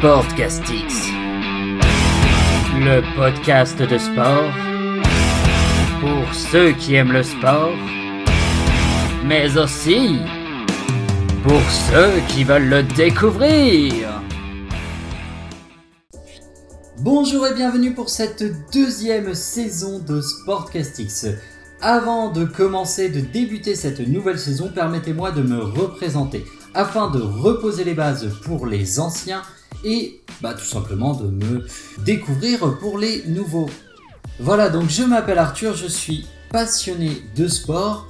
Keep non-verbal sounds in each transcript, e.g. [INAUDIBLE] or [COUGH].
Sportcastix, le podcast de sport pour ceux qui aiment le sport, mais aussi pour ceux qui veulent le découvrir. Bonjour et bienvenue pour cette deuxième saison de Sportcastix. Avant de commencer, de débuter cette nouvelle saison, permettez-moi de me représenter afin de reposer les bases pour les anciens et bah, tout simplement de me découvrir pour les nouveaux. Voilà, donc je m'appelle Arthur, je suis passionné de sport,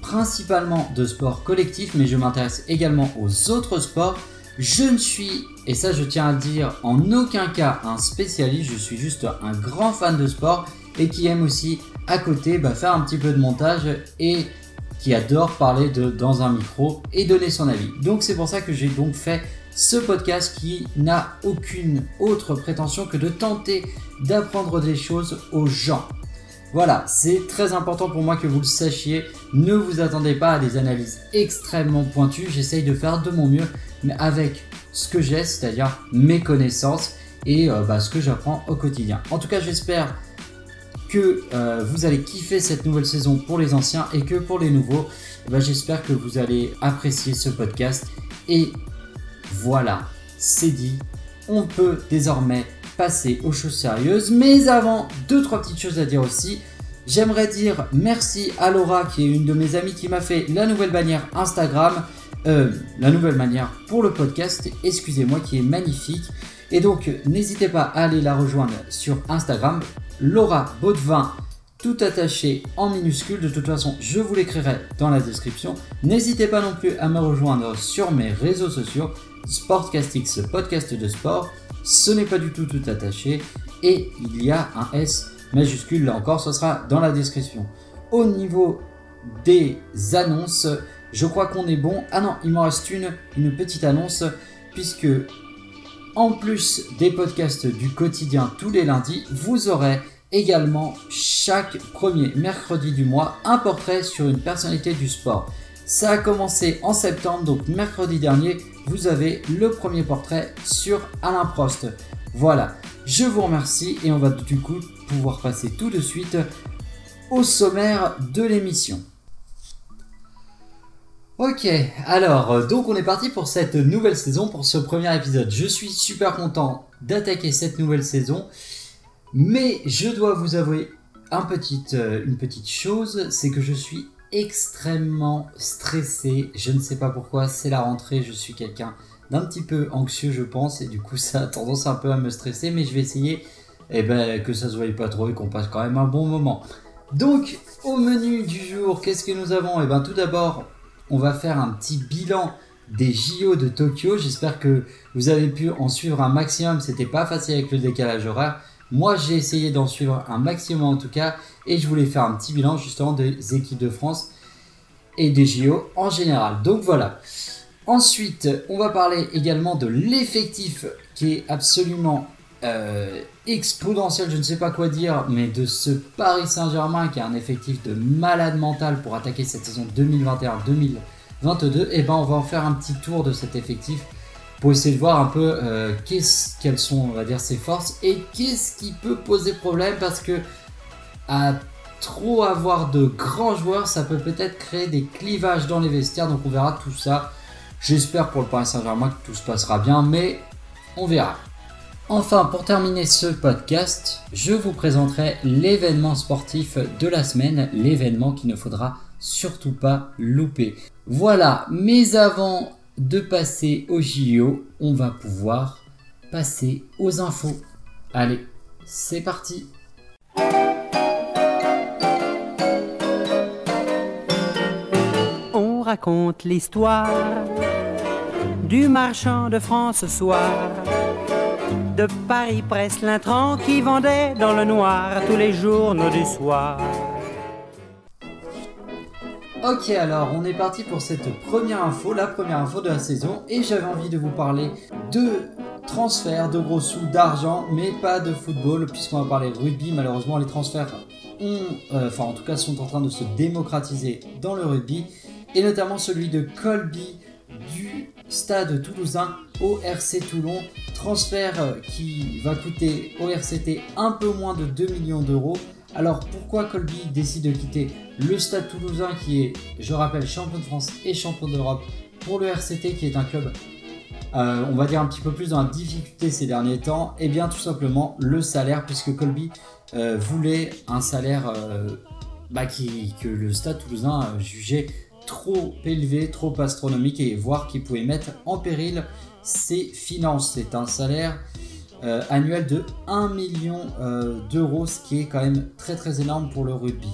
principalement de sport collectif, mais je m'intéresse également aux autres sports. Je ne suis, et ça je tiens à dire, en aucun cas un spécialiste, je suis juste un grand fan de sport et qui aime aussi à côté bah, faire un petit peu de montage et qui adore parler de, dans un micro et donner son avis. Donc c'est pour ça que j'ai donc fait ce podcast qui n'a aucune autre prétention que de tenter d'apprendre des choses aux gens. Voilà, c'est très important pour moi que vous le sachiez. Ne vous attendez pas à des analyses extrêmement pointues. J'essaye de faire de mon mieux, mais avec ce que j'ai, c'est-à-dire mes connaissances et euh, bah, ce que j'apprends au quotidien. En tout cas, j'espère que euh, vous allez kiffer cette nouvelle saison pour les anciens et que pour les nouveaux, bah, j'espère que vous allez apprécier ce podcast. Et voilà, c'est dit. On peut désormais passer aux choses sérieuses. Mais avant, deux, trois petites choses à dire aussi. J'aimerais dire merci à Laura, qui est une de mes amies qui m'a fait la nouvelle bannière Instagram. Euh, la nouvelle manière pour le podcast, excusez-moi, qui est magnifique. Et donc, n'hésitez pas à aller la rejoindre sur Instagram, Laura Baudevin, tout attaché en minuscule. De toute façon, je vous l'écrirai dans la description. N'hésitez pas non plus à me rejoindre sur mes réseaux sociaux, Sportcastix, podcast de sport. Ce n'est pas du tout tout attaché. Et il y a un S majuscule, là encore, ce sera dans la description. Au niveau des annonces, je crois qu'on est bon. Ah non, il m'en reste une, une petite annonce, puisque en plus des podcasts du quotidien tous les lundis, vous aurez également chaque premier mercredi du mois un portrait sur une personnalité du sport. Ça a commencé en septembre, donc mercredi dernier, vous avez le premier portrait sur Alain Prost. Voilà, je vous remercie et on va du coup pouvoir passer tout de suite au sommaire de l'émission. Ok, alors euh, donc on est parti pour cette nouvelle saison, pour ce premier épisode. Je suis super content d'attaquer cette nouvelle saison, mais je dois vous avouer euh, une petite chose, c'est que je suis extrêmement stressé. Je ne sais pas pourquoi, c'est la rentrée, je suis quelqu'un d'un petit peu anxieux je pense, et du coup ça a tendance un peu à me stresser, mais je vais essayer eh ben, que ça se voie pas trop et qu'on passe quand même un bon moment. Donc au menu du jour, qu'est-ce que nous avons? Eh bien tout d'abord on va faire un petit bilan des JO de Tokyo. J'espère que vous avez pu en suivre un maximum. C'était pas facile avec le décalage horaire. Moi, j'ai essayé d'en suivre un maximum en tout cas. Et je voulais faire un petit bilan justement des équipes de France et des JO en général. Donc voilà. Ensuite, on va parler également de l'effectif qui est absolument euh, exponentiel, je ne sais pas quoi dire, mais de ce Paris Saint-Germain qui a un effectif de malade mental pour attaquer cette saison 2021-2022, et ben on va en faire un petit tour de cet effectif pour essayer de voir un peu euh, quelles sont, on va dire, ses forces et qu'est-ce qui peut poser problème parce que à trop avoir de grands joueurs, ça peut peut-être créer des clivages dans les vestiaires, donc on verra tout ça. J'espère pour le Paris Saint-Germain que tout se passera bien, mais on verra. Enfin, pour terminer ce podcast, je vous présenterai l'événement sportif de la semaine, l'événement qu'il ne faudra surtout pas louper. Voilà, mais avant de passer au JO, on va pouvoir passer aux infos. Allez, c'est parti raconte l'histoire du marchand de France ce soir de Paris presse l'intrant qui vendait dans le noir tous les journaux du soir. Ok alors on est parti pour cette première info, la première info de la saison et j'avais envie de vous parler de transferts, de gros sous, d'argent mais pas de football puisqu'on va parler rugby. Malheureusement les transferts ont, euh, enfin en tout cas sont en train de se démocratiser dans le rugby et notamment celui de Colby du stade toulousain au RC Toulon Transfert qui va coûter au RCT un peu moins de 2 millions d'euros. Alors pourquoi Colby décide de quitter le Stade toulousain qui est, je rappelle, champion de France et champion d'Europe pour le RCT qui est un club, euh, on va dire un petit peu plus dans la difficulté ces derniers temps? Eh bien tout simplement le salaire puisque Colby euh, voulait un salaire euh, bah, que le Stade toulousain jugeait trop élevé, trop astronomique et voir qu'il pouvait mettre en péril ses finances. C'est un salaire euh, annuel de 1 million euh, d'euros, ce qui est quand même très très énorme pour le rugby.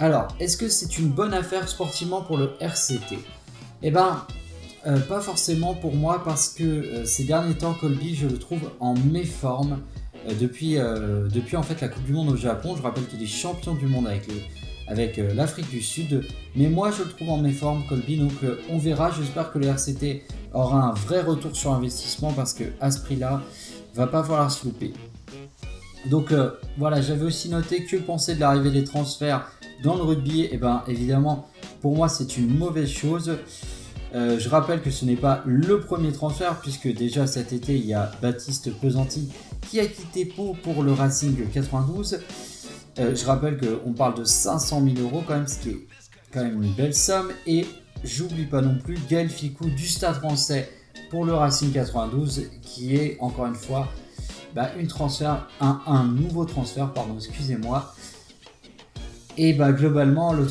Alors, est-ce que c'est une bonne affaire sportivement pour le RCT Eh ben, euh, pas forcément pour moi parce que ces derniers temps, Colby, je le trouve en méforme depuis, depuis en fait la Coupe du Monde au Japon. Je rappelle qu'il est champion du monde avec avec l'Afrique du Sud. Mais moi, je le trouve en méforme, Colby. Donc, on verra. J'espère que le RCT aura un vrai retour sur investissement parce que à ce prix-là, va pas falloir se louper. Donc euh, voilà, j'avais aussi noté que penser de l'arrivée des transferts dans le rugby. Et eh ben évidemment, pour moi, c'est une mauvaise chose. Euh, je rappelle que ce n'est pas le premier transfert, puisque déjà cet été, il y a Baptiste Pesanti qui a quitté Pau pour le Racing 92. Euh, je rappelle qu'on parle de 500 000 euros quand même, ce qui est quand même une belle somme. Et j'oublie pas non plus Gaël Ficou du Stade français pour le Racing 92 qui est encore une fois bah, un, nouveau transfert, pardon, excusez-moi. Et bah globalement, les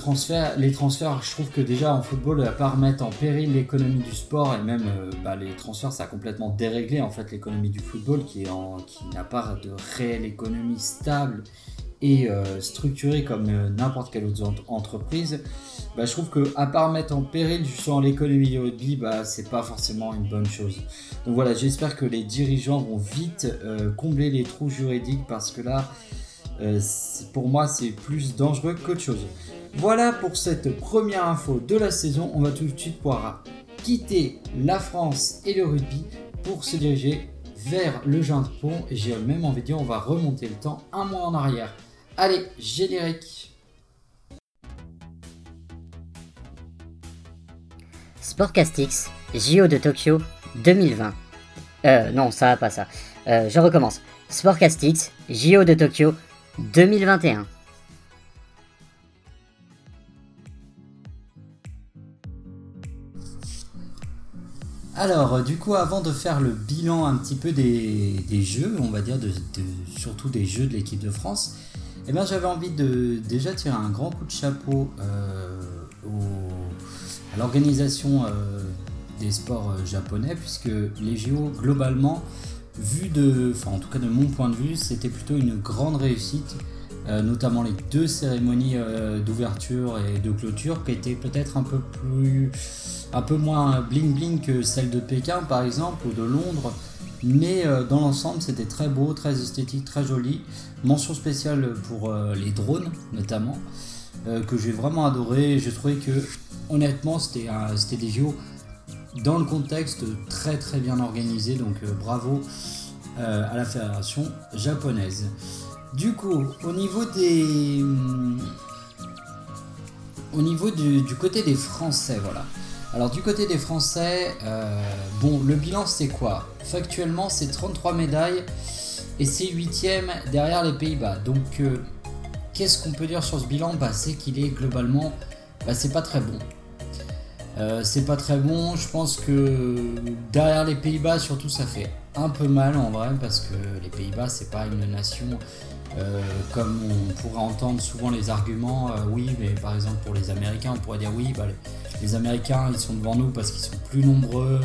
transferts, je trouve que déjà en football, à part mettre en péril l'économie du sport et même euh, bah, les transferts, ça a complètement déréglé en fait l'économie du football qui, qui n'a pas de réelle économie stable et euh, structurée comme euh, n'importe quelle autre entreprise. Bah, je trouve que à part mettre en péril justement l'économie du rugby, bah, c'est pas forcément une bonne chose. Donc voilà, j'espère que les dirigeants vont vite euh, combler les trous juridiques parce que là, euh, pour moi, c'est plus dangereux qu'autre chose. Voilà pour cette première info de la saison. On va tout de suite pouvoir quitter la France et le rugby pour se diriger vers le Japon. Et j'ai même envie de dire, on va remonter le temps un mois en arrière. Allez, générique Sportcastix, JO de Tokyo 2020. Euh, non, ça va pas ça. Euh, je recommence. Sportcastix, JO de Tokyo 2021. Alors, euh, du coup, avant de faire le bilan un petit peu des, jeux, on va dire, de, surtout des jeux de l'équipe de France, eh j'avais envie de déjà tirer un grand coup de chapeau euh, à l'organisation euh, des sports euh, japonais, puisque les JO, globalement, vu de, en tout cas de mon point de vue, c'était plutôt une grande réussite, notamment les deux cérémonies d'ouverture et de clôture qui étaient peut-être un peu plus, un peu moins bling bling que celle de Pékin par exemple ou de Londres, mais dans l'ensemble c'était très beau, très esthétique, très joli. Mention spéciale pour les drones notamment. que j'ai vraiment adoré. J'ai trouvé que honnêtement, c'était des JO dans le contexte très très bien organisé, donc euh, bravo euh, à la fédération japonaise. Du coup, au niveau des. Au niveau du, côté des Français, voilà. Alors du côté des Français, euh, bon, le bilan c'est quoi? Factuellement, c'est 33 médailles et c'est 8 derrière les Pays-Bas. Donc, qu'est-ce qu'on peut dire sur ce bilan? Bah, C'est qu'il est globalement, bah, c'est pas très bon. Euh, c'est pas très bon. Je pense que derrière les Pays-Bas, surtout, ça fait un peu mal en vrai parce que les Pays-Bas, c'est pas une nation euh, comme on pourrait entendre souvent les arguments. Euh, oui, mais par exemple pour les Américains, on pourrait dire oui, bah, les, Américains ils sont devant nous parce qu'ils sont plus nombreux.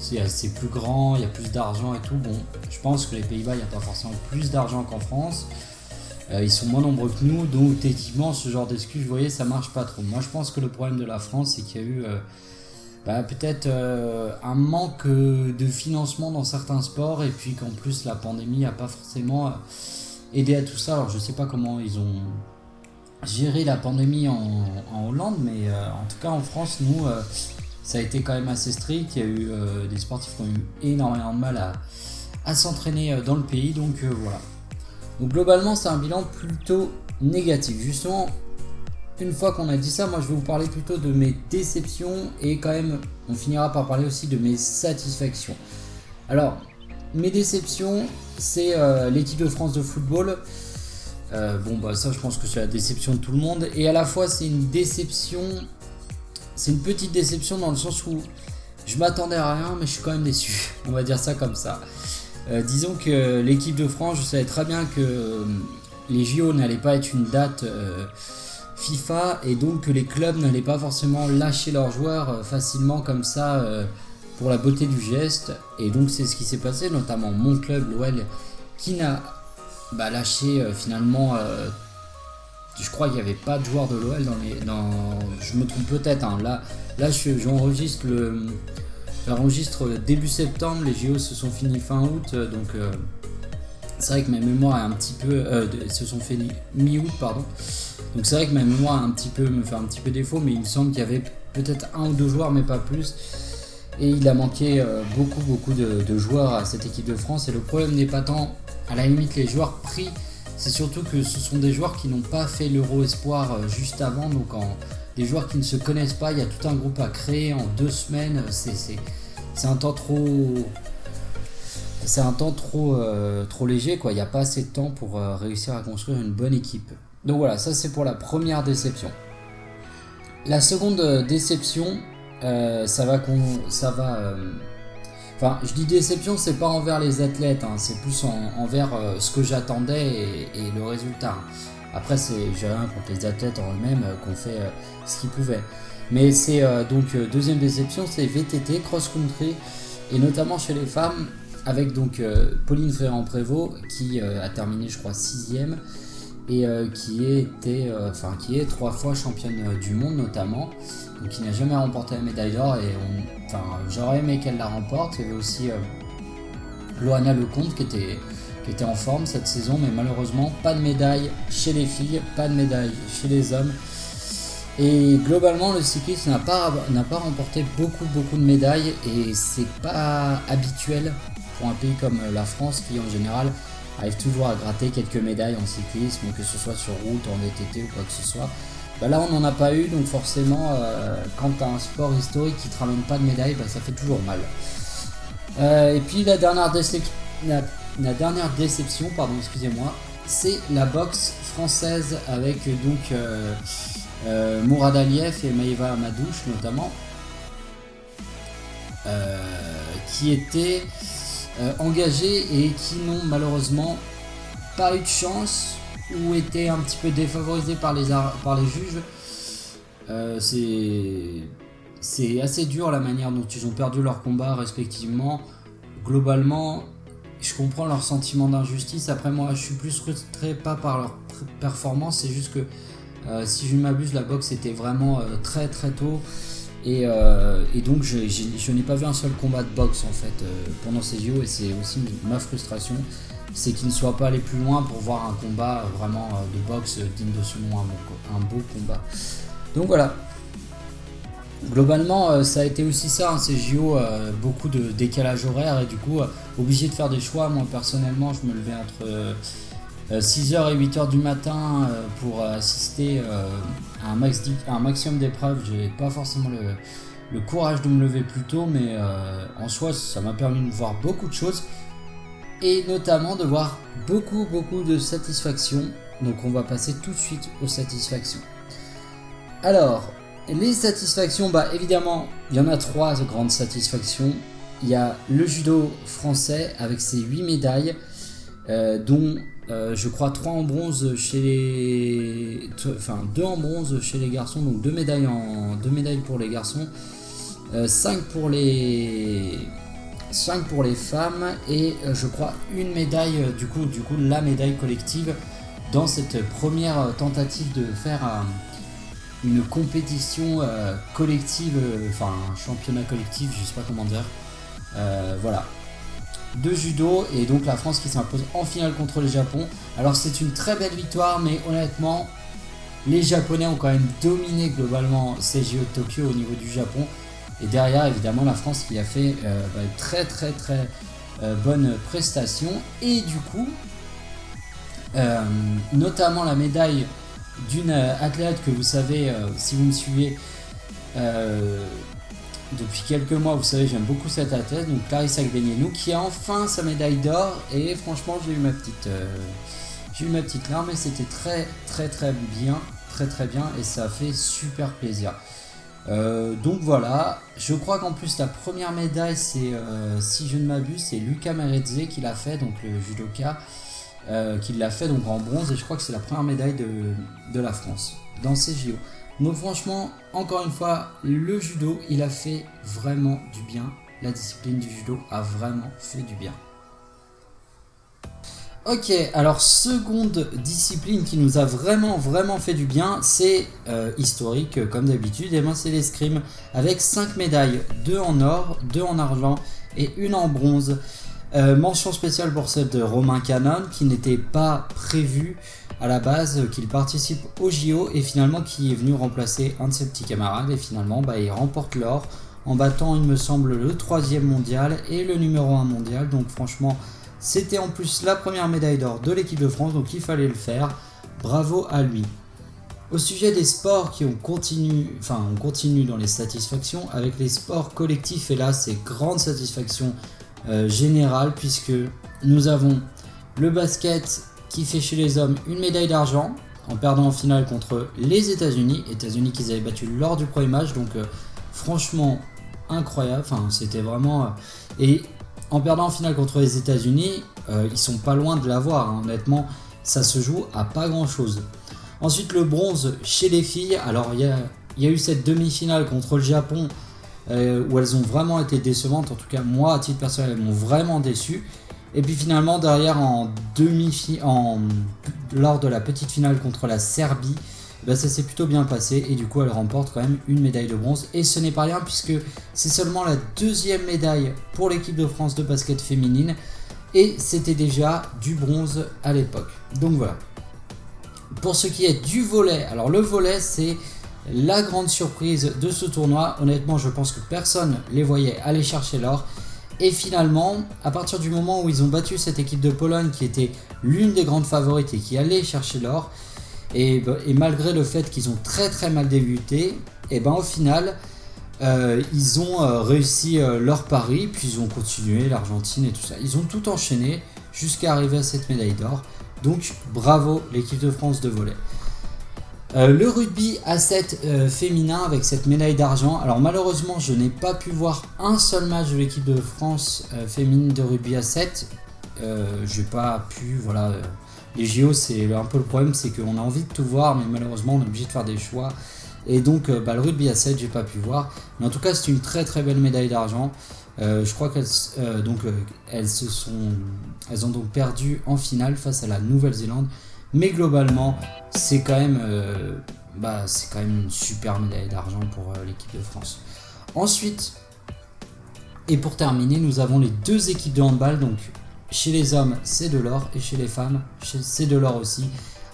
C'est plus grand, il y a plus d'argent et tout. Bon, je pense que les Pays-Bas, il n'y a pas forcément plus d'argent qu'en France. Euh, ils sont moins nombreux que nous, donc techniquement, ce genre d'excuse, vous voyez, ça marche pas trop. Moi, je pense que le problème de la France, c'est qu'il y a eu euh, bah, peut-être euh, un manque de financement dans certains sports, et puis qu'en plus, la pandémie n'a pas forcément aidé à tout ça. Alors, je sais pas comment ils ont géré la pandémie en, Hollande, mais en tout cas, en France, nous, ça a été quand même assez strict. Il y a eu des sportifs qui ont eu énormément de mal à, à s'entraîner dans le pays, donc voilà. Donc globalement, c'est un bilan plutôt négatif. Justement, une fois qu'on a dit ça, moi je vais vous parler plutôt de mes déceptions et quand même, on finira par parler aussi de mes satisfactions. Alors, mes déceptions, c'est l'équipe de France de football. Bon, bah ça, je pense que c'est la déception de tout le monde. Et à la fois, c'est une déception. C'est une petite déception dans le sens où je m'attendais à rien, mais je suis quand même déçu. [LAUGHS] On va dire ça comme ça. disons que l'équipe de France, je savais très bien que les JO n'allaient pas être une date FIFA et donc que les clubs n'allaient pas forcément lâcher leurs joueurs euh, facilement comme ça euh, pour la beauté du geste. Et donc c'est ce qui s'est passé, notamment mon club, l'OL, qui n'a bah, lâché euh, finalement. je crois qu'il n'y avait pas de joueurs de l'OL dans les. Dans, je me trompe peut-être. Hein. là, là j'enregistre le. J'enregistre début septembre, les JO se sont finis fin août, donc c'est vrai que ma mémoire est un petit peu. se sont finis mi-août, pardon. Donc c'est vrai que ma mémoire un petit peu, me fait un petit peu défaut, mais il me semble qu'il y avait peut-être un ou deux joueurs, mais pas plus. Et il a manqué euh, beaucoup, beaucoup de, joueurs à cette équipe de France. Et le problème n'est pas tant, à la limite, les joueurs pris, c'est surtout que ce sont des joueurs qui n'ont pas fait l'Euro Espoir euh, juste avant. Donc des joueurs qui ne se connaissent pas, il y a tout un groupe à créer en deux semaines. C'est un temps trop c'est un temps trop, euh, trop léger, quoi. Il n'y a pas assez de temps pour réussir à construire une bonne équipe. Donc voilà, ça c'est pour la première déception. La seconde euh, déception, euh, ça va ça va. Euh, je dis déception, c'est pas envers les athlètes, hein, c'est plus envers ce que j'attendais et, le résultat. Après, j'ai rien contre les athlètes en eux-mêmes qu'on fait ce qu'ils pouvaient. Mais c'est donc deuxième déception, c'est VTT cross country et notamment chez les femmes avec donc Pauline Ferrand-Prévot qui a terminé, je crois, sixième et euh, qui, euh, est trois fois championne euh, du monde notamment, donc qui n'a jamais remporté la médaille d'or et enfin, j'aurais aimé qu'elle la remporte. Il y avait aussi Loana Lecomte qui était, qui était en forme cette saison, mais malheureusement pas de médaille chez les filles, pas de médaille chez les hommes. Et globalement, le cycliste n'a pas, n'a pas remporté beaucoup, beaucoup de médailles et c'est pas habituel pour un pays comme la France qui en général arrive toujours à gratter quelques médailles en cyclisme, que ce soit sur route, en VTT ou quoi que ce soit. Bah là, on n'en a pas eu, donc forcément, euh, quand tu un sport historique qui te ramène pas de médailles, bah, ça fait toujours mal. Euh, et puis la dernière, déception, pardon, excusez-moi, c'est la boxe française avec donc euh, Mourad Aliyev et Maïva Amadouche notamment, qui étaient engagés et qui n'ont malheureusement pas eu de chance ou étaient un petit peu défavorisés par les, par les juges. Euh, c'est assez dur la manière dont ils ont perdu leur combat respectivement. Globalement, je comprends leur sentiment d'injustice. Après moi, je suis plus frustré pas par leur performance, c'est juste que euh, si je ne m'abuse, la boxe était vraiment très très tôt. Euh, et, donc je, n'ai pas vu un seul combat de boxe en fait euh, pendant ces JO et c'est aussi ma frustration, c'est qu'ils ne soient pas allés plus loin pour voir un combat vraiment euh, de boxe digne de ce nom, un, beau combat. Donc voilà. Globalement, ça a été aussi ça, hein, ces JO, beaucoup de décalage horaire et du coup, obligé de faire des choix. Moi personnellement, je me levais entre 6h euh, et 8h du matin euh, pour assister euh, à un, max, un maximum d'épreuves. J'ai pas forcément le, courage de me lever plus tôt, mais en soi, ça m'a permis de voir beaucoup de choses et notamment de voir beaucoup, beaucoup de satisfaction. Donc, on va passer tout de suite aux satisfactions. Alors, les satisfactions, bah évidemment, il y en a trois grandes satisfactions. Il y a le judo français avec ses 8 médailles, dont euh, je crois 3 en bronze chez les. Enfin, 2 en bronze chez les garçons, donc 2 médailles, en... deux médailles pour les garçons, 5 euh, pour les. 5 pour les femmes et euh, je crois une médaille, du coup, du coup, la médaille collective dans cette première tentative de faire une compétition collective, enfin un championnat collectif, je sais pas comment dire. voilà, de judo et donc la France qui s'impose en finale contre le Japon. Alors c'est une très belle victoire mais honnêtement les Japonais ont quand même dominé globalement ces JO de Tokyo au niveau du Japon et derrière évidemment la France qui a fait euh, bah, très très très euh, bonne prestation et du coup euh, notamment la médaille d'une athlète que vous savez si vous me suivez depuis quelques mois, vous savez, j'aime beaucoup cette athlète, donc Clarissa Gbenienou, qui a enfin sa médaille d'or. Et franchement, j'ai eu ma petite, j'ai eu ma petite larme, et c'était très, très, très bien, très, très bien, et ça a fait super plaisir. Euh, donc voilà, je crois qu'en plus la première médaille, c'est, euh, si je ne m'abuse, c'est Lucas Meredze qui l'a fait, donc le judoka, qui l'a fait donc en bronze, et je crois que c'est la première médaille de, de la France dans ces JO. Donc franchement, encore une fois, le judo, il a fait vraiment du bien. La discipline du judo a vraiment fait du bien. Ok, alors seconde discipline qui nous a vraiment vraiment fait du bien, c'est euh, historique comme d'habitude, et moi c'est l'escrime avec 5 médailles, 2 en or, 2 en argent et une en bronze. Euh, mention spéciale pour celle de Romain Canon qui n'était pas prévue à la base qu'il participe au JO et finalement qui est venu remplacer un de ses petits camarades. Et finalement bah, il remporte l'or en battant il me semble le troisième mondial et le numéro 1 mondial. Donc franchement c'était en plus la première médaille d'or de l'équipe de France donc il fallait le faire bravo à lui au sujet des sports qui ont continué, enfin on continue dans les satisfactions avec les sports collectifs et là c'est grande satisfaction euh, générale puisque nous avons le basket qui fait chez les hommes une médaille d'argent en perdant en finale contre les États-Unis. États-Unis qu'ils avaient battu lors du premier match, donc euh, franchement incroyable. Enfin, c'était vraiment. Euh, et en perdant en finale contre les États-Unis, euh, ils sont pas loin de l'avoir. Hein. Honnêtement, ça se joue à pas grand-chose. Ensuite, le bronze chez les filles. Alors, il y a, eu cette demi-finale contre le Japon où elles ont vraiment été décevantes. En tout cas, moi, à titre personnel, elles m'ont vraiment déçu. Et puis finalement, derrière, en demi en, lors de la petite finale contre la Serbie, bah, ça s'est plutôt bien passé et du coup, elle remporte quand même une médaille de bronze. Et ce n'est pas rien puisque c'est seulement la deuxième médaille pour l'équipe de France de basket féminine et c'était déjà du bronze à l'époque. Donc voilà. Pour ce qui est du volet, alors le volet, c'est la grande surprise de ce tournoi. Honnêtement, je pense que personne les voyait aller chercher l'or. Et finalement, à partir du moment où ils ont battu cette équipe de Pologne qui était l'une des grandes favorites et qui allait chercher l'or, et, malgré le fait qu'ils ont très très mal débuté, et ben au final, euh, ils ont euh, réussi euh, leur pari, puis ils ont continué, l'Argentine et tout ça. Ils ont tout enchaîné jusqu'à arriver à cette médaille d'or. Donc bravo l'équipe de France de. Euh, le rugby à 7 euh, féminin avec cette médaille d'argent. Alors malheureusement, je n'ai pas pu voir un seul match de l'équipe de France féminine de rugby à 7. Je n'ai pas pu, voilà. Les JO, c'est un peu le problème, c'est qu'on a envie de tout voir, mais malheureusement, on est obligé de faire des choix. Et donc, bah, le rugby à 7, j'ai pas pu voir. Mais en tout cas, c'est une très très belle médaille d'argent. je crois qu'elles donc elles se sont, elles ont donc perdu en finale face à la Nouvelle-Zélande. Mais globalement, c'est quand même, euh, bah, c'est quand même une super médaille d'argent pour euh, l'équipe de France. Ensuite, et pour terminer, nous avons les deux équipes de handball. Donc, chez les hommes, c'est de l'or, et chez les femmes, c'est de l'or aussi.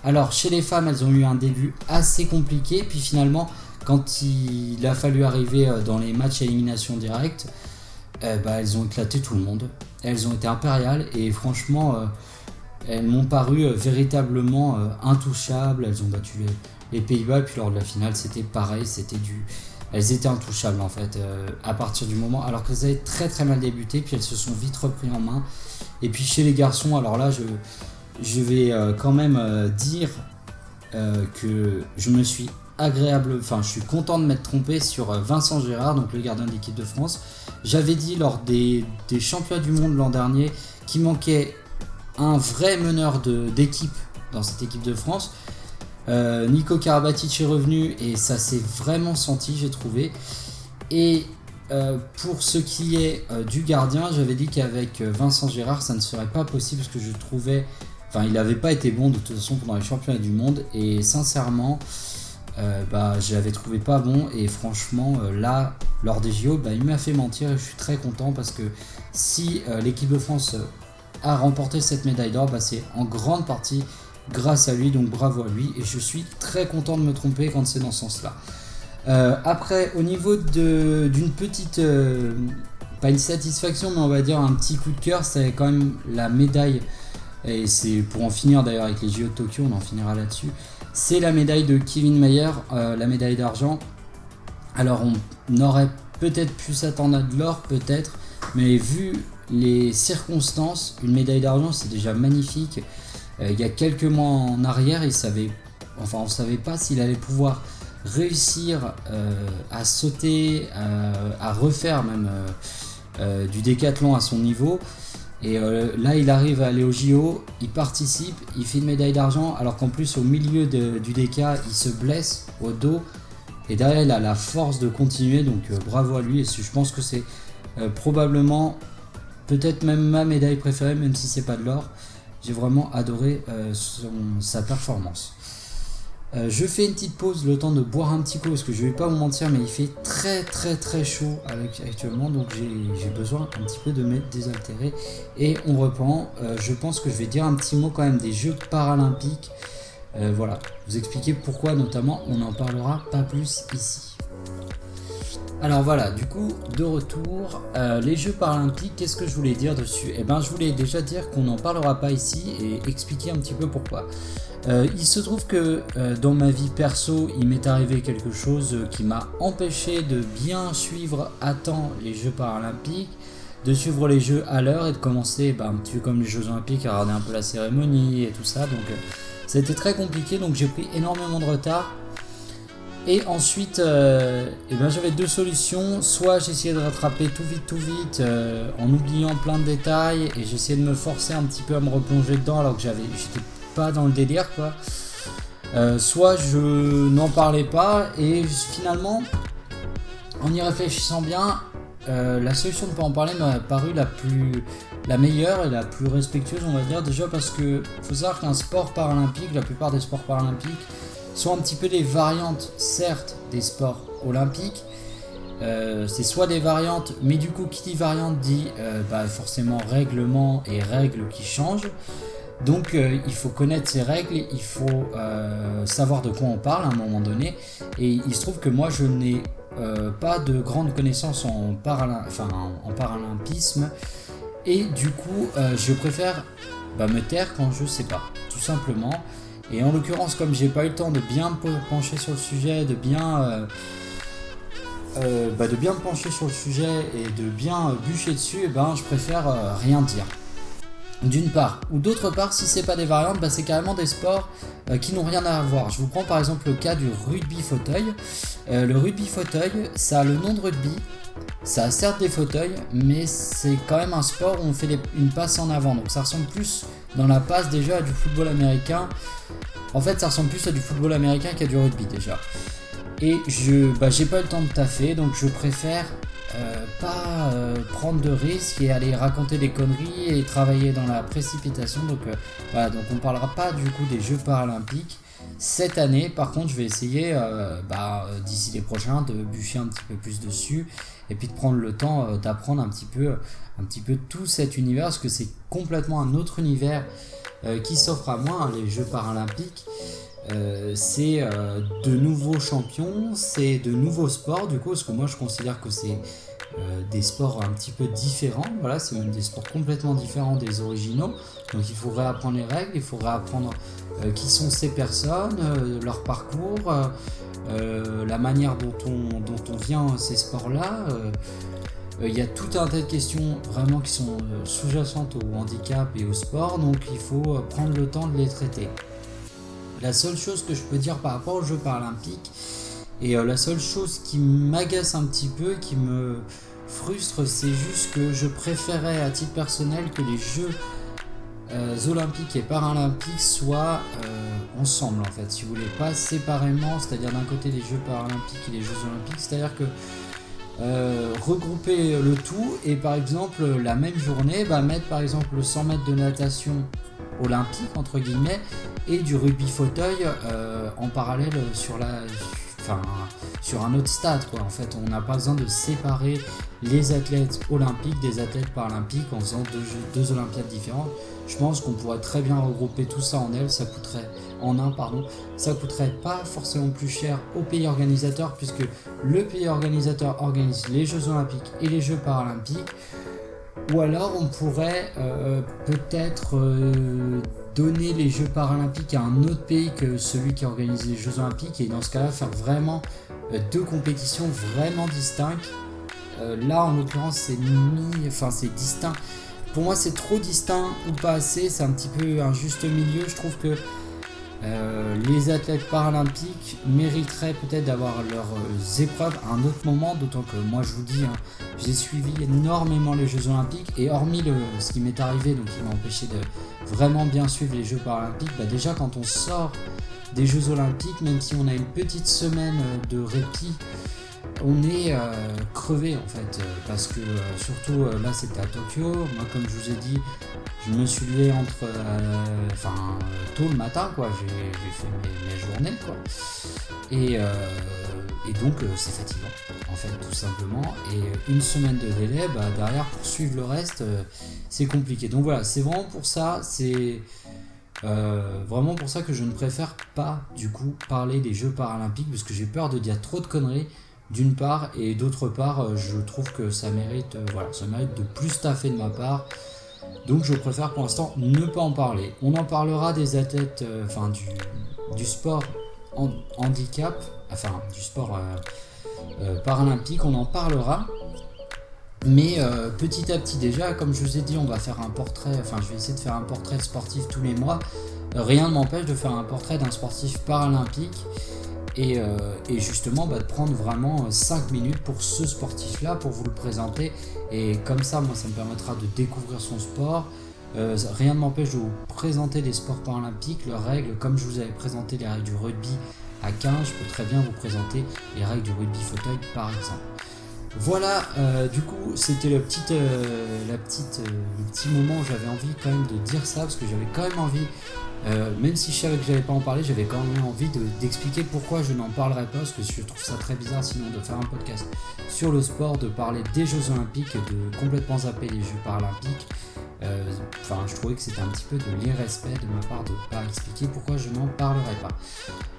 Alors, chez les femmes, elles ont eu un début assez compliqué, puis finalement, quand il a fallu arriver euh, dans les matchs à élimination directe, bah, elles ont éclaté tout le monde. Elles ont été impériales, et franchement elles m'ont paru euh, véritablement euh, intouchables. Elles ont battu les, Pays-Bas, puis lors de la finale, c'était pareil, c'était du. Elles étaient intouchables en fait, euh, à partir du moment. Alors qu'elles avaient très très mal débuté, puis elles se sont vite reprises en main. Et puis chez les garçons, alors là, je, vais quand même dire que je me suis agréable, enfin je suis content de m'être trompé sur Vincent Gérard, donc le gardien de l'équipe de France. J'avais dit lors des, championnats du monde l'an dernier qu'il manquait un vrai meneur d'équipe dans cette équipe de France. Euh, Nico Karabatic est revenu et ça s'est vraiment senti, j'ai trouvé. Et euh, pour ce qui est euh, du gardien, j'avais dit qu'avec Vincent Gérard, ça ne serait pas possible parce que je trouvais. Enfin, il n'avait pas été bon de toute façon pendant les championnats du monde et sincèrement, bah, je l'avais trouvé pas bon et franchement, là, lors des JO, bah, il m'a fait mentir et je suis très content parce que si l'équipe de France a remporté cette médaille d'or, bah, c'est en grande partie grâce à lui, donc bravo à lui, et je suis très content de me tromper quand c'est dans ce sens-là. Euh, après, au niveau d'une petite, euh, pas une satisfaction, mais on va dire un petit coup de cœur, c'est quand même la médaille, et c'est pour en finir d'ailleurs avec les JO de Tokyo, on en finira là-dessus, c'est la médaille de Kevin Mayer, euh, la médaille d'argent. Alors on aurait peut-être pu s'attendre à de l'or, peut-être, mais vu les circonstances, une médaille d'argent c'est déjà magnifique. Il y a quelques mois en arrière, il savait, enfin on savait pas s'il allait pouvoir réussir euh, à sauter, à refaire même du décathlon à son niveau. Et là, il arrive à aller au JO, il participe, il fait une médaille d'argent, alors qu'en plus, au milieu du DK, il se blesse au dos. Et derrière, il a la force de continuer, donc euh, bravo à lui. Et je pense que c'est euh, probablement, peut-être même ma médaille préférée, même si c'est pas de l'or. J'ai vraiment adoré euh, sa performance. Je fais une petite pause, le temps de boire un petit coup, parce que je vais pas vous mentir, mais il fait très très très chaud actuellement, donc j'ai besoin un petit peu de me désaltérer. Et on reprend. je pense que je vais dire un petit mot quand même des Jeux paralympiques. Euh, voilà, vous expliquer pourquoi notamment, on n'en parlera pas plus ici. Alors voilà, du coup, de retour, euh, les Jeux paralympiques, qu'est-ce que je voulais dire dessus? Eh bien, je voulais déjà dire qu'on n'en parlera pas ici et expliquer un petit peu pourquoi. Euh, il se trouve que dans ma vie perso, il m'est arrivé quelque chose qui m'a empêché de bien suivre à temps les Jeux paralympiques, de suivre les Jeux à l'heure et de commencer bah, un petit peu comme les Jeux olympiques à regarder un peu la cérémonie et tout ça. Donc c'était très compliqué, donc j'ai pris énormément de retard. Et ensuite, euh, eh ben, j'avais deux solutions. Soit j'essayais de rattraper tout vite, tout vite, euh, en oubliant plein de détails, et j'essayais de me forcer un petit peu à me replonger dedans alors que j'avais, j'étais pas dans le délire, quoi. Euh, soit je n'en parlais pas, et finalement, en y réfléchissant bien, la solution de ne pas en parler m'a paru la plus la meilleure et la plus respectueuse, on va dire, déjà parce que faut savoir qu'un sport paralympique, la plupart des sports paralympiques, sont un petit peu des variantes, certes, des sports olympiques. Euh, c'est soit des variantes, mais du coup, qui dit variante dit euh, bah, forcément règlement et règles qui changent. Donc euh, il faut connaître ces règles, il faut savoir de quoi on parle à un moment donné. Et il se trouve que moi je n'ai pas de grandes connaissances en, paralympisme. Et du coup, euh, je préfère bah, me taire quand je sais pas, tout simplement. Et en l'occurrence, comme j'ai pas eu le temps de bien me pencher sur le sujet, de bien, euh, euh, bah, de bien me pencher sur le sujet et de bien bûcher dessus, eh ben, je préfère rien dire. D'une part, ou d'autre part, si c'est pas des variantes, bah, c'est carrément des sports qui n'ont rien à voir. Je vous prends par exemple le cas du rugby fauteuil. le rugby fauteuil, ça a le nom de rugby, ça a certes des fauteuils, mais c'est quand même un sport où on fait une passe en avant. Donc ça ressemble plus dans la passe déjà à du football américain. En fait, ça ressemble plus à du football américain qu'à du rugby déjà. Et je, bah, j'ai pas eu le temps de taffer, donc je préfère euh, pas euh, prendre de risques et aller raconter des conneries et travailler dans la précipitation. Donc euh, voilà, donc on parlera pas du coup des Jeux paralympiques cette année. Par contre, je vais essayer bah, d'ici les prochains de bûcher un petit peu plus dessus et puis de prendre le temps d'apprendre un petit peu un petit peu tout cet univers parce que c'est complètement un autre univers qui s'offre à moi hein, les Jeux paralympiques euh, c'est de nouveaux champions c'est de nouveaux sports du coup parce que moi je considère que c'est des sports un petit peu différents voilà c'est même des sports complètement différents des originaux donc il faut réapprendre les règles il faut réapprendre qui sont ces personnes leur parcours euh, la manière dont on, dont on vient ces sports-là. Euh, euh, il y a tout un tas de questions vraiment qui sont sous-jacentes au handicap et au sport, donc il faut prendre le temps de les traiter. La seule chose que je peux dire par rapport aux Jeux paralympiques, et la seule chose qui m'agace un petit peu, qui me frustre, c'est juste que je préférais à titre personnel que les Jeux euh, olympiques et paralympiques soient euh, ensemble en fait, si vous voulez, pas séparément, c'est-à-dire d'un côté les Jeux paralympiques et les Jeux olympiques, c'est-à-dire que euh, regrouper le tout et par exemple la même journée bah, mettre par exemple le 100 mètres de natation olympique entre guillemets et du rugby fauteuil en parallèle sur la enfin sur un autre stade quoi. En fait on n'a pas besoin de séparer les athlètes olympiques des athlètes paralympiques en faisant deux, deux olympiades différentes. Je pense qu'on pourrait très bien regrouper tout ça en elle, ça coûterait en un pardon, ça coûterait pas forcément plus cher au pays organisateur puisque le pays organisateur organise les Jeux Olympiques et les Jeux Paralympiques. Ou alors on pourrait euh, peut-être euh, donner les Jeux Paralympiques à un autre pays que celui qui organise les Jeux Olympiques et dans ce cas-là faire vraiment euh, deux compétitions vraiment distinctes là, en l'occurrence, c'est mis, enfin, c'est distinct. Pour moi, c'est trop distinct ou pas assez. C'est un petit peu un juste milieu. Je trouve que euh, les athlètes paralympiques mériteraient peut-être d'avoir leurs euh, épreuves. À un autre moment, d'autant que moi je vous dis, hein, j'ai suivi énormément les Jeux Olympiques et hormis le, ce qui m'est arrivé, donc qui m'a empêché de vraiment bien suivre les Jeux Paralympiques, bah déjà quand on sort des Jeux Olympiques, même si on a une petite semaine de répit, on est euh, crevé en fait, parce que surtout là c'était à Tokyo, moi comme je vous ai dit, je me suis levé entre, euh, enfin, tôt le matin, quoi. J'ai fait mes, journées, quoi. Et, euh, donc, euh, c'est fatigant, en fait, tout simplement. Et une semaine de délai, bah, derrière, pour suivre le reste, c'est compliqué. Donc voilà, c'est vraiment pour ça, c'est vraiment pour ça que je ne préfère pas, du coup, parler des Jeux paralympiques, parce que j'ai peur de dire trop de conneries d'une part et d'autre part je trouve que ça mérite voilà ça mérite de plus taffer de ma part donc je préfère pour l'instant ne pas en parler. On en parlera des athlètes, euh, enfin du, sport handicap, enfin du sport euh, euh, paralympique, on en parlera. Mais petit à petit déjà, comme je vous ai dit, on va faire un portrait, enfin je vais essayer de faire un portrait sportif tous les mois. rien ne m'empêche de faire un portrait d'un sportif paralympique et, justement bah, de prendre vraiment 5 minutes pour ce sportif là pour vous le présenter et comme ça, moi, ça me permettra de découvrir son sport. Euh, rien ne m'empêche de vous présenter les sports paralympiques, leurs règles, comme je vous avais présenté les règles du rugby à 15, je peux très bien vous présenter les règles du rugby fauteuil par exemple. Voilà, euh, du coup, c'était le, petit, euh, le petit moment où j'avais envie quand même de dire ça, parce que j'avais quand même envie euh, même si je savais que j'allais pas en parler, j'avais quand même envie d'expliquer pourquoi je n'en parlerai pas, parce que je trouve ça très bizarre sinon de faire un podcast sur le sport, de parler des Jeux Olympiques de complètement zapper les Jeux Paralympiques. Euh, enfin, je trouvais que c'était un petit peu de l'irrespect de ma part de ne pas expliquer pourquoi je n'en parlerai pas.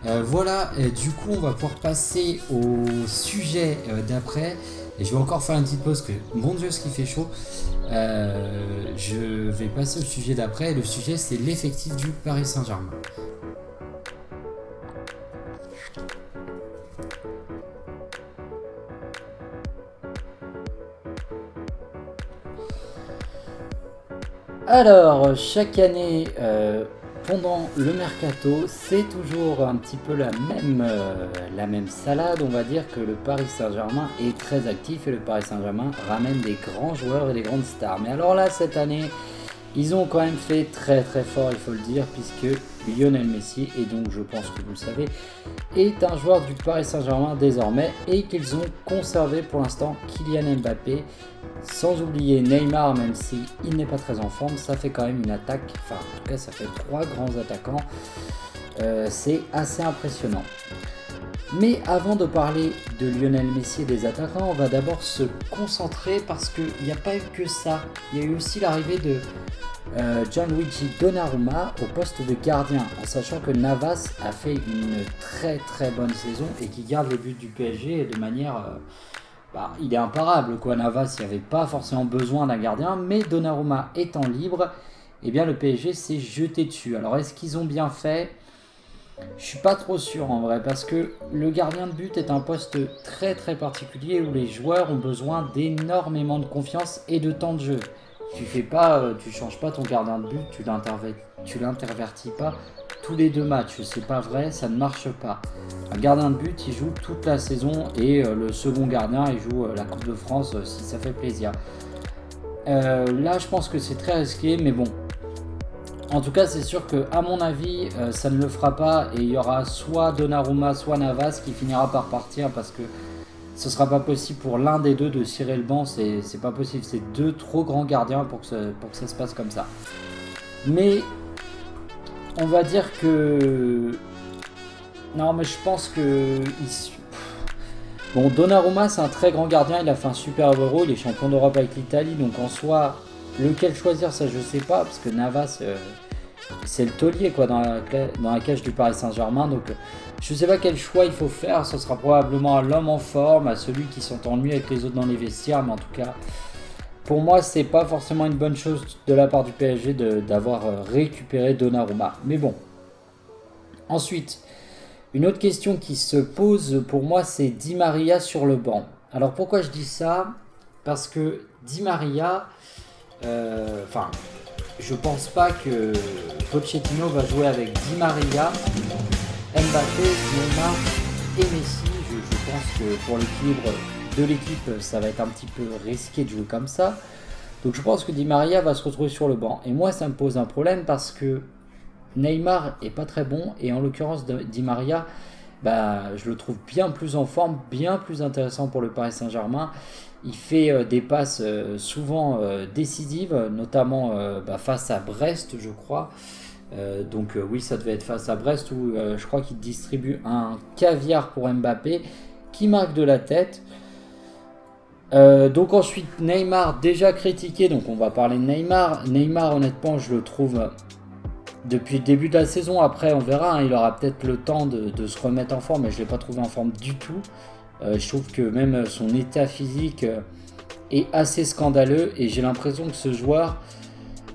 Euh, voilà, du coup, on va pouvoir passer au sujet d'après. Et je vais encore faire une petite pause que, mon Dieu, ce qui fait chaud. Euh, je vais passer au sujet d'après. Le sujet, c'est l'effectif du Paris Saint-Germain. Alors, chaque année, euh, pendant le mercato, c'est toujours un petit peu la même, euh, la même salade. On va dire que le Paris Saint-Germain est très actif et le Paris Saint-Germain ramène des grands joueurs et des grandes stars. Mais alors là, cette année, ils ont quand même fait très très fort, il faut le dire, puisque Lionel Messi, et donc je pense que vous le savez, est un joueur du Paris Saint-Germain désormais et qu'ils ont conservé pour l'instant Kylian Mbappé sans oublier Neymar, même si n'est pas très en forme, ça fait quand même une attaque, enfin en tout cas ça fait trois grands attaquants. Euh, c'est assez impressionnant. Mais avant de parler de Lionel Messi et des attaquants, on va d'abord se concentrer parce qu'il n'y a pas eu que ça. Il y a eu aussi l'arrivée de euh, Gianluigi Donnarumma au poste de gardien, en sachant que Navas a fait une très très bonne saison et qui garde les buts du PSG de manière... Euh, bah, il est imparable quoi. Navas, il n'y avait pas forcément besoin d'un gardien, mais Donnarumma étant libre, eh bien le PSG s'est jeté dessus. Alors est-ce qu'ils ont bien fait? Je suis pas trop sûr en vrai, parce que le gardien de but est un poste très très particulier où les joueurs ont besoin d'énormément de confiance et de temps de jeu. Tu fais pas, euh, tu changes pas ton gardien de but, tu l'intervertis pas tous les deux matchs. C'est pas vrai, ça ne marche pas. Un gardien de but, il joue toute la saison et euh, le second gardien, il joue euh, la Coupe de France si ça fait plaisir. là, je pense que c'est très risqué, mais bon. En tout cas, c'est sûr que, à mon avis, ça ne le fera pas et il y aura soit Donnarumma, soit Navas qui finira par partir parce que ce sera pas possible pour l'un des deux de cirer le banc. C'est pas possible. C'est deux trop grands gardiens pour que, pour que ça se passe comme ça. Mais on va dire que. Non, mais je pense que. Bon, Donnarumma, c'est un très grand gardien. Il a fait un super euro. Il est champion d'Europe avec l'Italie. Donc en soi, lequel choisir, ça je sais pas. Parce que Navas, euh, c'est le taulier quoi, dans, la, dans cage du Paris Saint-Germain. Donc je sais pas quel choix il faut faire. Ce sera probablement à l'homme en forme, à celui qui s'entend mieux avec les autres dans les vestiaires. Mais en tout cas, pour moi, c'est pas forcément une bonne chose de la part du PSG d'avoir euh, récupéré Donnarumma. Mais bon. Ensuite, une autre question qui se pose pour moi, c'est Di Maria sur le banc. Alors pourquoi je dis ça? Parce que Di Maria, euh, enfin, je pense pas que Pochettino va jouer avec Di Maria, Mbappé, Neymar et Messi. Je, je pense que pour l'équilibre de l'équipe, ça va être un petit peu risqué de jouer comme ça. Donc je pense que Di Maria va se retrouver sur le banc. Et moi, ça me pose un problème parce que Neymar est pas très bon et en l'occurrence Di Maria, bah, je le trouve bien plus en forme, bien plus intéressant pour le Paris Saint-Germain. Il fait euh, des passes euh, souvent euh, décisives, notamment bah, face à Brest, je crois. donc oui, ça devait être face à Brest où je crois qu'il distribue un caviar pour Mbappé qui marque de la tête. donc ensuite Neymar déjà critiqué, donc on va parler de Neymar. Neymar honnêtement je le trouve depuis le début de la saison, après on verra, hein, il aura peut-être le temps de, se remettre en forme, mais je ne l'ai pas trouvé en forme du tout. Euh, je trouve que même son état physique euh, est assez scandaleux et j'ai l'impression que ce joueur,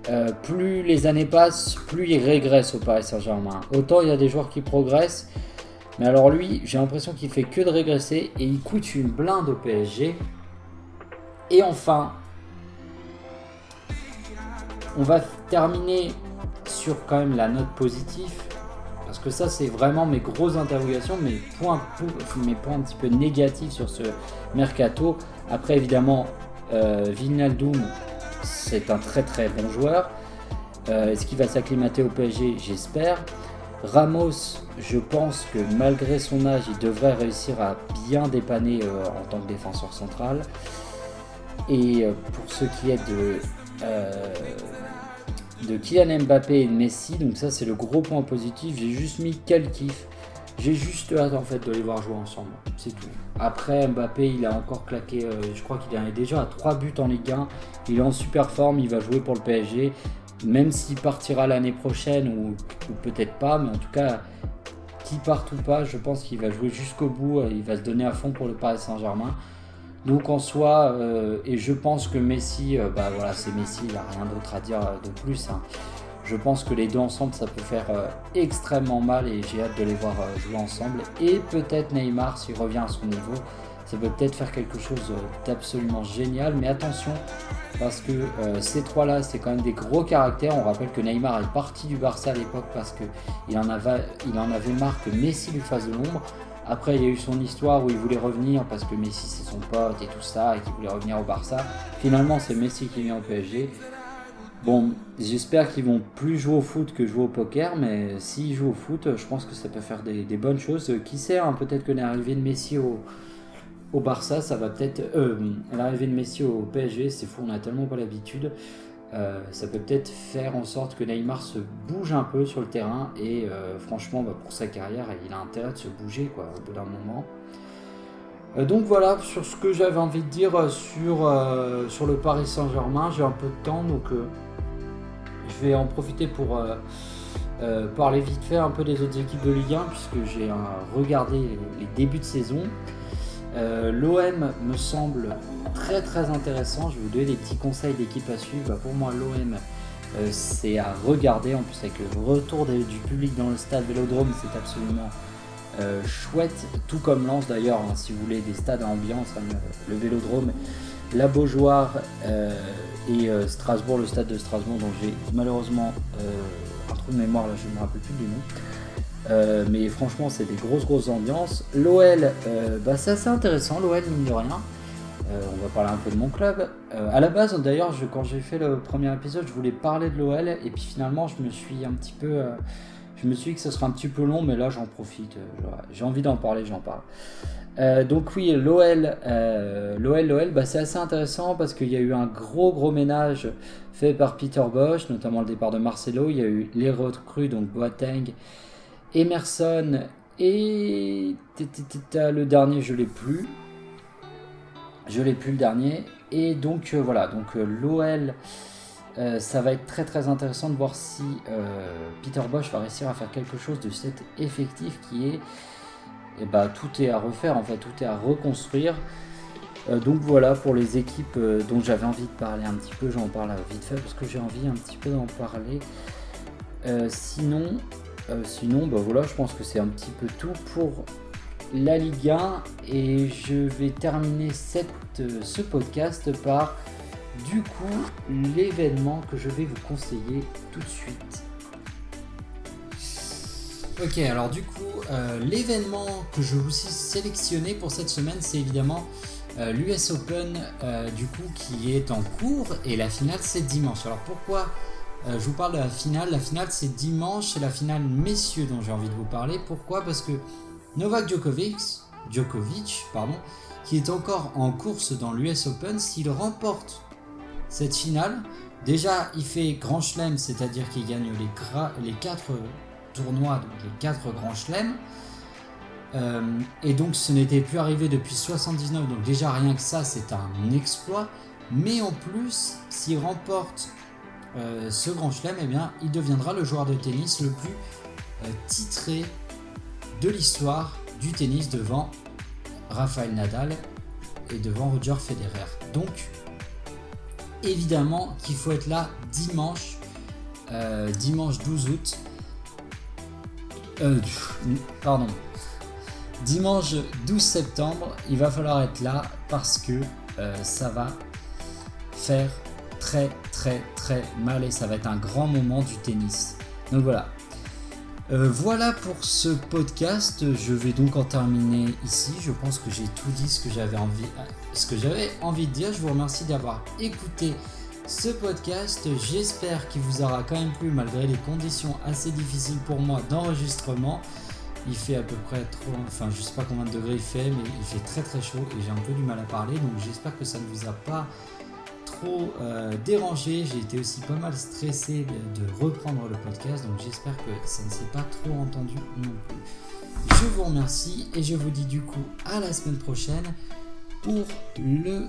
euh, plus les années passent, plus il régresse au Paris Saint-Germain. Autant il y a des joueurs qui progressent, mais alors lui, j'ai l'impression qu'il fait que de régresser et il coûte une blinde au PSG. Et enfin, on va terminer sur quand même la note positive parce que ça, c'est vraiment mes grosses interrogations, mes points, un petit peu négatifs sur ce mercato. Après, évidemment, euh, c'est un très très bon joueur. Euh, est-ce qu'il va s'acclimater au PSG J'espère. Ramos, je pense que malgré son âge, il devrait réussir à bien dépanner euh, en tant que défenseur central. Et euh, pour ce qui est de de Kylian Mbappé et de Messi. Donc ça c'est le gros point positif. J'ai juste mis quel kiff. J'ai juste hâte en fait de les voir jouer ensemble. C'est tout. Après Mbappé il a encore claqué, euh, je crois qu'il est déjà à 3 buts en Ligue 1. Il est en super forme, il va jouer pour le PSG. Même s'il partira l'année prochaine ou, peut-être pas, mais en tout cas qui part ou pas, je pense qu'il va jouer jusqu'au bout. Il va se donner à fond pour le Paris Saint-Germain. Donc en soi, euh, et je pense que Messi, euh, bah voilà, c'est Messi, il n'y rien d'autre à dire euh, de plus. Hein. Je pense que les deux ensemble, ça peut faire extrêmement mal et j'ai hâte de les voir jouer ensemble. Et peut-être Neymar, s'il revient à son niveau, ça peut peut-être faire quelque chose d'absolument génial. Mais attention, parce que ces trois-là, c'est quand même des gros caractères. On rappelle que Neymar est parti du Barça à l'époque parce qu'il en, en avait marre que Messi lui fasse de l'ombre. Après, il y a eu son histoire où il voulait revenir parce que Messi c'est son pote et tout ça, et qu'il voulait revenir au Barça. Finalement, c'est Messi qui vient au PSG. Bon, j'espère qu'ils vont plus jouer au foot que jouer au poker, mais s'ils jouent au foot, je pense que ça peut faire des, bonnes choses. Qui sait, hein, peut-être que l'arrivée de Messi au, au Barça, ça va peut-être. Euh, l'arrivée de Messi au PSG, c'est fou, on a tellement pas l'habitude. Euh, ça peut peut-être faire en sorte que Neymar se bouge un peu sur le terrain et euh, franchement bah, pour sa carrière il a intérêt de se bouger quoi, au bout d'un moment. Euh, donc voilà sur ce que j'avais envie de dire sur, sur le Paris Saint-Germain. J'ai un peu de temps donc je vais en profiter pour parler vite fait un peu des autres équipes de Ligue 1 puisque j'ai regardé les débuts de saison. L'OM me semble très très intéressant. Je vais vous donner des petits conseils d'équipe à suivre. Bah, pour moi, l'OM, euh, c'est à regarder. En plus, avec le retour du public dans le stade Vélodrome, c'est absolument euh, chouette. Tout comme Lens d'ailleurs, hein, si vous voulez des stades à ambiance, hein, le Vélodrome, la Beaujoire euh, et Strasbourg, le stade de Strasbourg, dont j'ai malheureusement un trou de mémoire, là je ne me rappelle plus du nom. Mais franchement, c'est des grosses grosses ambiances. L'OL, bah, c'est assez intéressant, l'OL mine de rien. Euh, on va parler un peu de mon club. Euh, à la base, d'ailleurs, quand j'ai fait le premier épisode, je voulais parler de l'OL et puis finalement, je me suis un petit peu, euh, je me suis dit que ce serait un petit peu long, mais là, j'en profite. j'ai envie d'en parler, j'en parle. donc oui, l'OL, l'OL, l'OL, bah, c'est assez intéressant parce qu'il y a eu un gros gros ménage fait par Peter Bosch, notamment le départ de Marcelo. Il y a eu les recrues, donc Boateng, Emerson et le dernier, je l'ai plus. Je l'ai plus le dernier. Et donc euh, voilà, donc euh, l'OL, euh, ça va être très très intéressant de voir si Peter Bosch va réussir à faire quelque chose de cet effectif qui est, et eh bah, tout est à refaire en fait, tout est à reconstruire. donc voilà pour les équipes dont j'avais envie de parler un petit peu, j'en parle vite fait parce que j'ai envie un petit peu d'en parler. sinon, sinon bah voilà, je pense que c'est un petit peu tout pour la Ligue 1 et je vais terminer cette, ce podcast par du coup l'événement que je vais vous conseiller tout de suite. Ok, alors du coup, euh, l'événement que je vous ai sélectionné pour cette semaine, c'est évidemment euh, l'US Open, euh, du coup, qui est en cours et la finale c'est dimanche. Alors pourquoi je vous parle de la finale La finale c'est dimanche, c'est la finale messieurs dont j'ai envie de vous parler. Pourquoi? Parce que Novak Djokovic, Djokovic pardon, qui est encore en course dans l'US Open, s'il remporte cette finale, déjà il fait grand chelem, c'est-à-dire qu'il gagne les, 4 tournois, donc les 4 grands chelems. Euh, et donc ce n'était plus arrivé depuis 79, donc déjà rien que ça c'est un exploit. Mais en plus, s'il remporte euh, ce grand chelem, eh bien, il deviendra le joueur de tennis le plus euh, titré de l'histoire du tennis devant Rafael Nadal et devant Roger Federer. Donc, évidemment qu'il faut être là dimanche, euh, dimanche 12 août. Pardon. Dimanche 12 septembre, il va falloir être là parce que ça va faire très très très mal et ça va être un grand moment du tennis. Donc voilà, euh, voilà pour ce podcast. Je vais donc en terminer ici. Je pense que j'ai tout dit ce que j'avais envie, ce que j'avais envie de dire. Je vous remercie d'avoir écouté ce podcast. J'espère qu'il vous aura quand même plu malgré les conditions assez difficiles pour moi d'enregistrement. Il fait à peu près trop, enfin je sais pas combien de degrés il fait, mais il fait très très chaud et j'ai un peu du mal à parler. Donc j'espère que ça ne vous a pas euh, dérangé. J'ai été aussi pas mal stressé de reprendre le podcast, donc j'espère que ça ne s'est pas trop entendu non plus. Je vous remercie et je vous dis du coup à la semaine prochaine pour le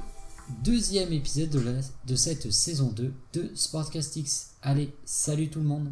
deuxième épisode de, de cette saison 2 de Sportcastix. Allez, salut tout le monde